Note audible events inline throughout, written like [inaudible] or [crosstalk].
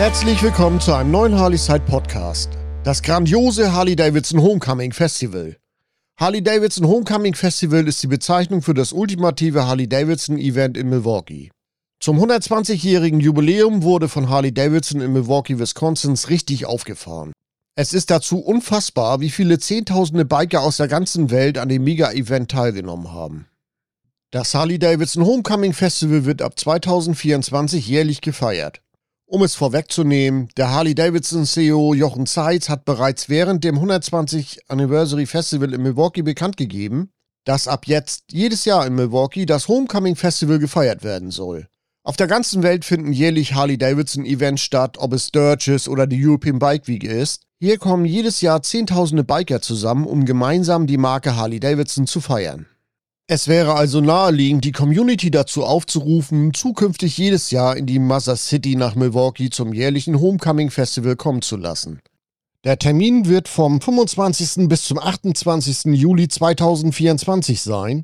Herzlich willkommen zu einem neuen Harley Side Podcast. Das grandiose Harley Davidson Homecoming Festival. Harley Davidson Homecoming Festival ist die Bezeichnung für das ultimative Harley Davidson Event in Milwaukee. Zum 120-jährigen Jubiläum wurde von Harley Davidson in Milwaukee, Wisconsin richtig aufgefahren. Es ist dazu unfassbar, wie viele Zehntausende Biker aus der ganzen Welt an dem Mega-Event teilgenommen haben. Das Harley Davidson Homecoming Festival wird ab 2024 jährlich gefeiert. Um es vorwegzunehmen, der Harley Davidson CEO Jochen Zeitz hat bereits während dem 120 Anniversary Festival in Milwaukee bekannt gegeben, dass ab jetzt jedes Jahr in Milwaukee das Homecoming Festival gefeiert werden soll. Auf der ganzen Welt finden jährlich Harley-Davidson-Events statt, ob es Sturgis oder die European Bike Week ist. Hier kommen jedes Jahr Zehntausende Biker zusammen, um gemeinsam die Marke Harley-Davidson zu feiern. Es wäre also naheliegend, die Community dazu aufzurufen, zukünftig jedes Jahr in die Mother City nach Milwaukee zum jährlichen Homecoming Festival kommen zu lassen. Der Termin wird vom 25. bis zum 28. Juli 2024 sein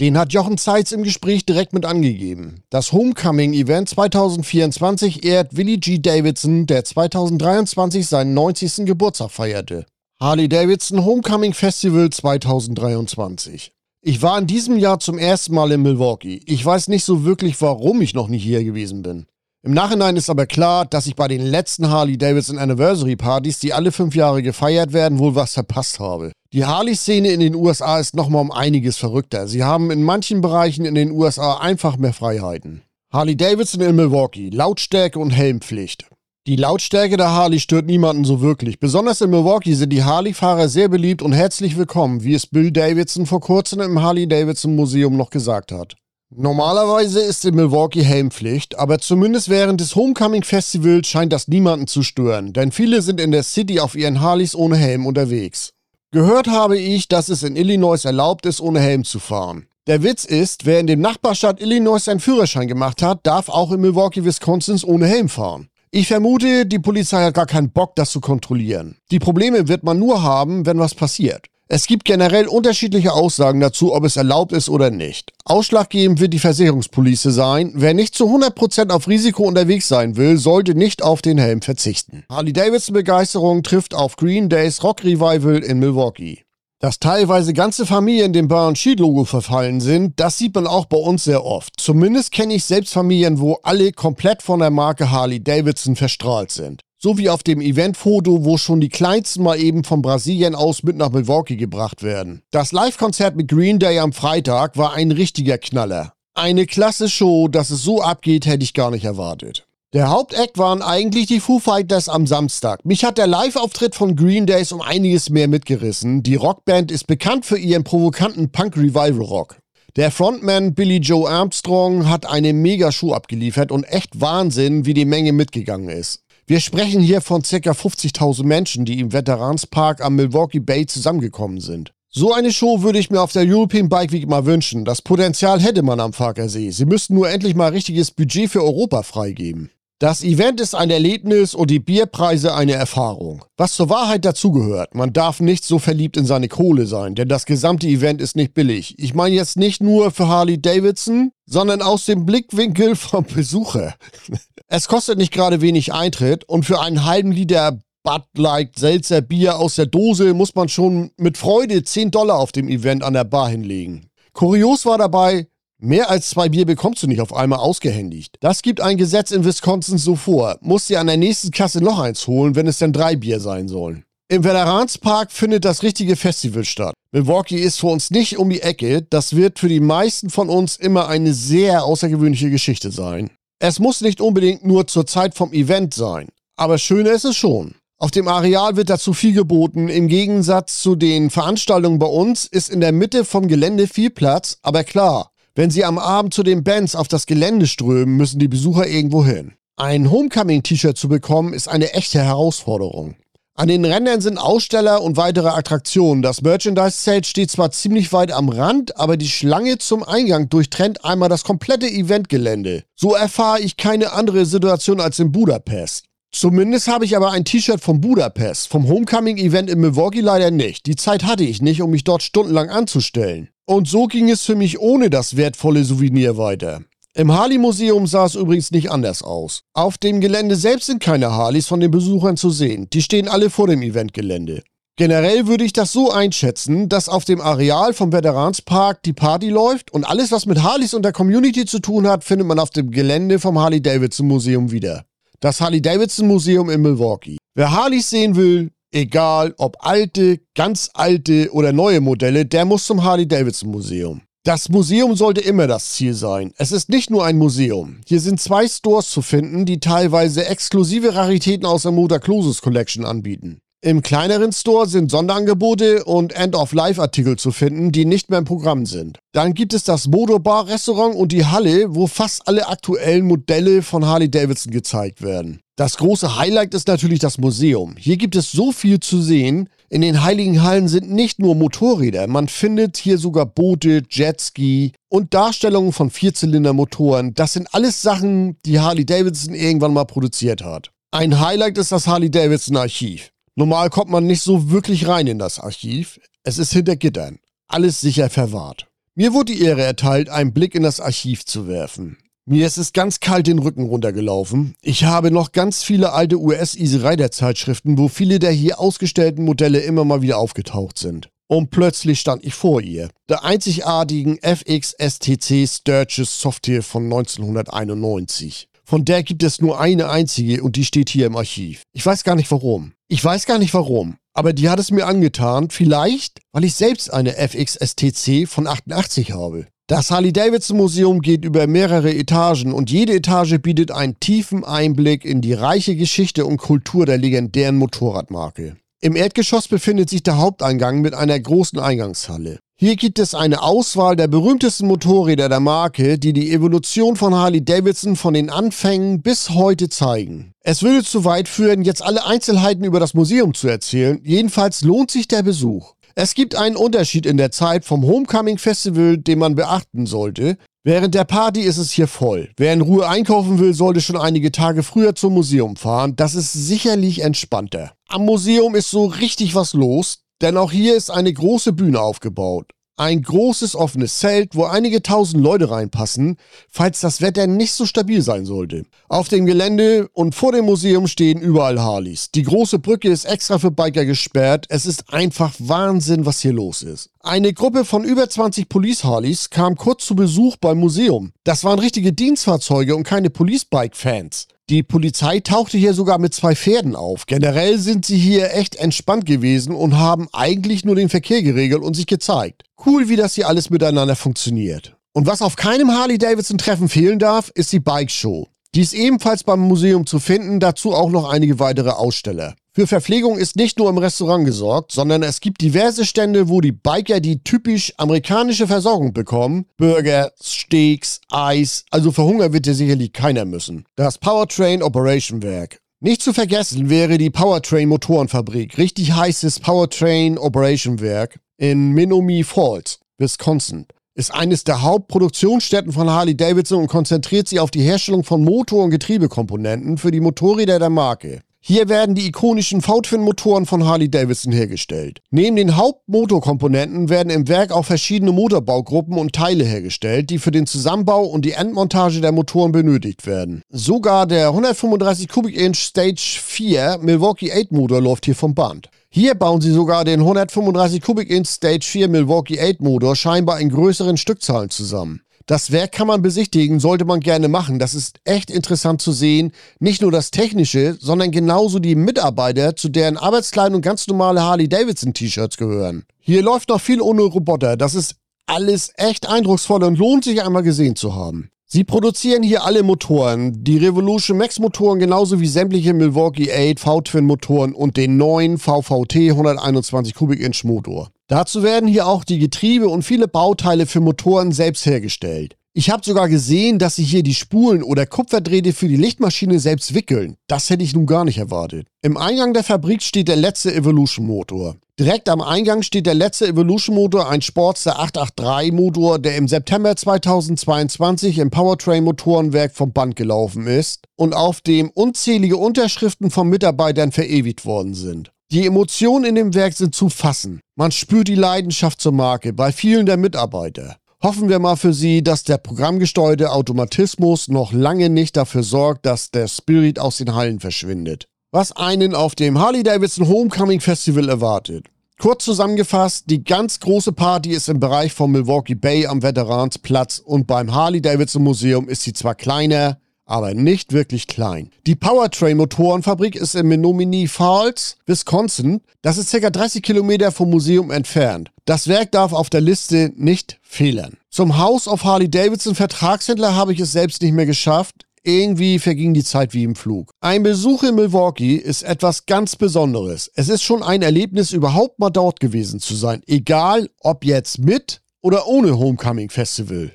den hat Jochen Zeitz im Gespräch direkt mit angegeben. Das Homecoming-Event 2024 ehrt Willie G. Davidson, der 2023 seinen 90. Geburtstag feierte. Harley Davidson Homecoming Festival 2023. Ich war in diesem Jahr zum ersten Mal in Milwaukee. Ich weiß nicht so wirklich, warum ich noch nicht hier gewesen bin. Im Nachhinein ist aber klar, dass ich bei den letzten Harley Davidson Anniversary Partys, die alle fünf Jahre gefeiert werden, wohl was verpasst habe. Die Harley-Szene in den USA ist nochmal um einiges verrückter. Sie haben in manchen Bereichen in den USA einfach mehr Freiheiten. Harley Davidson in Milwaukee, Lautstärke und Helmpflicht. Die Lautstärke der Harley stört niemanden so wirklich. Besonders in Milwaukee sind die Harley-Fahrer sehr beliebt und herzlich willkommen, wie es Bill Davidson vor kurzem im Harley Davidson Museum noch gesagt hat. Normalerweise ist in Milwaukee Helmpflicht, aber zumindest während des Homecoming Festivals scheint das niemanden zu stören, denn viele sind in der City auf ihren Harleys ohne Helm unterwegs. Gehört habe ich, dass es in Illinois erlaubt ist, ohne Helm zu fahren. Der Witz ist, wer in dem Nachbarstadt Illinois seinen Führerschein gemacht hat, darf auch in Milwaukee, Wisconsin ohne Helm fahren. Ich vermute, die Polizei hat gar keinen Bock, das zu kontrollieren. Die Probleme wird man nur haben, wenn was passiert. Es gibt generell unterschiedliche Aussagen dazu, ob es erlaubt ist oder nicht. Ausschlaggebend wird die Versicherungspolice sein. Wer nicht zu 100% auf Risiko unterwegs sein will, sollte nicht auf den Helm verzichten. Harley-Davidson-Begeisterung trifft auf Green Days Rock Revival in Milwaukee. Dass teilweise ganze Familien dem Bar- und Sheet-Logo verfallen sind, das sieht man auch bei uns sehr oft. Zumindest kenne ich selbst Familien, wo alle komplett von der Marke Harley-Davidson verstrahlt sind. So wie auf dem Eventfoto, wo schon die kleinsten mal eben von Brasilien aus mit nach Milwaukee gebracht werden. Das Live-Konzert mit Green Day am Freitag war ein richtiger Knaller. Eine klasse Show, dass es so abgeht, hätte ich gar nicht erwartet. Der Hauptakt waren eigentlich die Foo Fighters am Samstag. Mich hat der Live-Auftritt von Green Days um einiges mehr mitgerissen. Die Rockband ist bekannt für ihren provokanten Punk-Revival-Rock. Der Frontman Billy Joe Armstrong hat eine Mega-Show abgeliefert und echt Wahnsinn, wie die Menge mitgegangen ist. Wir sprechen hier von ca. 50.000 Menschen, die im Veteranspark am Milwaukee Bay zusammengekommen sind. So eine Show würde ich mir auf der European Bike Week mal wünschen. Das Potenzial hätte man am Farkersee. Sie müssten nur endlich mal richtiges Budget für Europa freigeben. Das Event ist ein Erlebnis und die Bierpreise eine Erfahrung. Was zur Wahrheit dazugehört, man darf nicht so verliebt in seine Kohle sein, denn das gesamte Event ist nicht billig. Ich meine jetzt nicht nur für Harley Davidson, sondern aus dem Blickwinkel vom Besucher. [laughs] Es kostet nicht gerade wenig Eintritt und für einen halben Liter Bud Light Seltzer Bier aus der Dose muss man schon mit Freude 10 Dollar auf dem Event an der Bar hinlegen. Kurios war dabei, mehr als zwei Bier bekommst du nicht auf einmal ausgehändigt. Das gibt ein Gesetz in Wisconsin so vor. Musst dir an der nächsten Kasse noch eins holen, wenn es denn drei Bier sein sollen. Im Veteranspark findet das richtige Festival statt. Milwaukee ist für uns nicht um die Ecke. Das wird für die meisten von uns immer eine sehr außergewöhnliche Geschichte sein. Es muss nicht unbedingt nur zur Zeit vom Event sein, aber schöner ist es schon. Auf dem Areal wird dazu viel geboten. Im Gegensatz zu den Veranstaltungen bei uns ist in der Mitte vom Gelände viel Platz, aber klar, wenn Sie am Abend zu den Bands auf das Gelände strömen, müssen die Besucher irgendwo hin. Ein Homecoming-T-Shirt zu bekommen ist eine echte Herausforderung. An den Rändern sind Aussteller und weitere Attraktionen. Das Merchandise-Zelt steht zwar ziemlich weit am Rand, aber die Schlange zum Eingang durchtrennt einmal das komplette Eventgelände. So erfahre ich keine andere Situation als in Budapest. Zumindest habe ich aber ein T-Shirt vom Budapest, vom Homecoming-Event in Milwaukee leider nicht. Die Zeit hatte ich nicht, um mich dort stundenlang anzustellen. Und so ging es für mich ohne das wertvolle Souvenir weiter. Im Harley-Museum sah es übrigens nicht anders aus. Auf dem Gelände selbst sind keine Harleys von den Besuchern zu sehen. Die stehen alle vor dem Eventgelände. Generell würde ich das so einschätzen, dass auf dem Areal vom Veteranspark die Party läuft und alles, was mit Harleys und der Community zu tun hat, findet man auf dem Gelände vom Harley-Davidson Museum wieder. Das Harley-Davidson Museum in Milwaukee. Wer Harleys sehen will, egal ob alte, ganz alte oder neue Modelle, der muss zum Harley-Davidson Museum. Das Museum sollte immer das Ziel sein. Es ist nicht nur ein Museum. Hier sind zwei Stores zu finden, die teilweise exklusive Raritäten aus der Motor Closet Collection anbieten. Im kleineren Store sind Sonderangebote und End-of-Life-Artikel zu finden, die nicht mehr im Programm sind. Dann gibt es das Motor Restaurant und die Halle, wo fast alle aktuellen Modelle von Harley Davidson gezeigt werden. Das große Highlight ist natürlich das Museum. Hier gibt es so viel zu sehen. In den Heiligen Hallen sind nicht nur Motorräder, man findet hier sogar Boote, Jetski und Darstellungen von Vierzylindermotoren. Das sind alles Sachen, die Harley Davidson irgendwann mal produziert hat. Ein Highlight ist das Harley Davidson Archiv. Normal kommt man nicht so wirklich rein in das Archiv. Es ist hinter Gittern. Alles sicher verwahrt. Mir wurde die Ehre erteilt, einen Blick in das Archiv zu werfen. Mir ist es ganz kalt den Rücken runtergelaufen. Ich habe noch ganz viele alte US-Easy Rider Zeitschriften, wo viele der hier ausgestellten Modelle immer mal wieder aufgetaucht sind. Und plötzlich stand ich vor ihr, der einzigartigen FX STC Sturgis Software von 1991. Von der gibt es nur eine einzige und die steht hier im Archiv. Ich weiß gar nicht warum. Ich weiß gar nicht warum. Aber die hat es mir angetan. Vielleicht, weil ich selbst eine FX STC von 88 habe. Das Harley-Davidson Museum geht über mehrere Etagen und jede Etage bietet einen tiefen Einblick in die reiche Geschichte und Kultur der legendären Motorradmarke. Im Erdgeschoss befindet sich der Haupteingang mit einer großen Eingangshalle. Hier gibt es eine Auswahl der berühmtesten Motorräder der Marke, die die Evolution von Harley Davidson von den Anfängen bis heute zeigen. Es würde zu weit führen, jetzt alle Einzelheiten über das Museum zu erzählen, jedenfalls lohnt sich der Besuch. Es gibt einen Unterschied in der Zeit vom Homecoming Festival, den man beachten sollte. Während der Party ist es hier voll. Wer in Ruhe einkaufen will, sollte schon einige Tage früher zum Museum fahren. Das ist sicherlich entspannter. Am Museum ist so richtig was los. Denn auch hier ist eine große Bühne aufgebaut. Ein großes offenes Zelt, wo einige tausend Leute reinpassen, falls das Wetter nicht so stabil sein sollte. Auf dem Gelände und vor dem Museum stehen überall Harleys. Die große Brücke ist extra für Biker gesperrt. Es ist einfach Wahnsinn, was hier los ist. Eine Gruppe von über 20 Police Harleys kam kurz zu Besuch beim Museum. Das waren richtige Dienstfahrzeuge und keine Police Bike Fans. Die Polizei tauchte hier sogar mit zwei Pferden auf. Generell sind sie hier echt entspannt gewesen und haben eigentlich nur den Verkehr geregelt und sich gezeigt. Cool, wie das hier alles miteinander funktioniert. Und was auf keinem Harley-Davidson-Treffen fehlen darf, ist die Bike Show. Die ist ebenfalls beim Museum zu finden, dazu auch noch einige weitere Aussteller. Für Verpflegung ist nicht nur im Restaurant gesorgt, sondern es gibt diverse Stände, wo die Biker die typisch amerikanische Versorgung bekommen. Burger, Steaks, Eis, also verhungern wird hier sicherlich keiner müssen. Das Powertrain Operation Werk. Nicht zu vergessen wäre die Powertrain Motorenfabrik, richtig heißes Powertrain Operation Werk in Menominee Falls, Wisconsin ist eines der Hauptproduktionsstätten von Harley Davidson und konzentriert sich auf die Herstellung von Motor- und Getriebekomponenten für die Motorräder der Marke. Hier werden die ikonischen V-Twin-Motoren von Harley Davidson hergestellt. Neben den Hauptmotorkomponenten werden im Werk auch verschiedene Motorbaugruppen und Teile hergestellt, die für den Zusammenbau und die Endmontage der Motoren benötigt werden. Sogar der 135 Kubik-Inch Stage 4 Milwaukee 8 Motor läuft hier vom Band. Hier bauen sie sogar den 135 Kubik-Inch Stage 4 Milwaukee 8 Motor scheinbar in größeren Stückzahlen zusammen. Das Werk kann man besichtigen, sollte man gerne machen. Das ist echt interessant zu sehen. Nicht nur das Technische, sondern genauso die Mitarbeiter, zu deren Arbeitskleidung ganz normale Harley-Davidson-T-Shirts gehören. Hier läuft noch viel ohne Roboter. Das ist alles echt eindrucksvoll und lohnt sich einmal gesehen zu haben. Sie produzieren hier alle Motoren, die Revolution Max Motoren genauso wie sämtliche Milwaukee 8 V-Twin Motoren und den neuen VVT 121 Kubik-Inch Motor. Dazu werden hier auch die Getriebe und viele Bauteile für Motoren selbst hergestellt. Ich habe sogar gesehen, dass sie hier die Spulen oder Kupferdrähte für die Lichtmaschine selbst wickeln. Das hätte ich nun gar nicht erwartet. Im Eingang der Fabrik steht der letzte Evolution Motor. Direkt am Eingang steht der letzte Evolution Motor, ein Sportster 883 Motor, der im September 2022 im Powertrain Motorenwerk vom Band gelaufen ist und auf dem unzählige Unterschriften von Mitarbeitern verewigt worden sind. Die Emotionen in dem Werk sind zu fassen. Man spürt die Leidenschaft zur Marke bei vielen der Mitarbeiter. Hoffen wir mal für Sie, dass der programmgesteuerte Automatismus noch lange nicht dafür sorgt, dass der Spirit aus den Hallen verschwindet. Was einen auf dem Harley-Davidson Homecoming Festival erwartet. Kurz zusammengefasst, die ganz große Party ist im Bereich von Milwaukee Bay am Veteransplatz und beim Harley-Davidson Museum ist sie zwar kleiner, aber nicht wirklich klein. Die Powertrain-Motorenfabrik ist in Menominee Falls, Wisconsin. Das ist ca. 30 Kilometer vom Museum entfernt. Das Werk darf auf der Liste nicht fehlen. Zum House of Harley Davidson Vertragshändler habe ich es selbst nicht mehr geschafft. Irgendwie verging die Zeit wie im Flug. Ein Besuch in Milwaukee ist etwas ganz Besonderes. Es ist schon ein Erlebnis, überhaupt mal dort gewesen zu sein. Egal, ob jetzt mit oder ohne Homecoming Festival.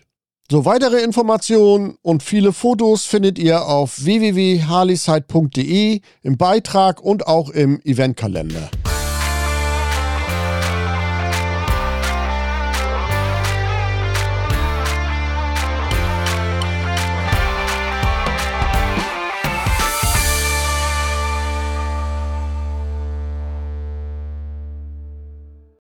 So weitere Informationen und viele Fotos findet ihr auf www.harleyside.de im Beitrag und auch im Eventkalender.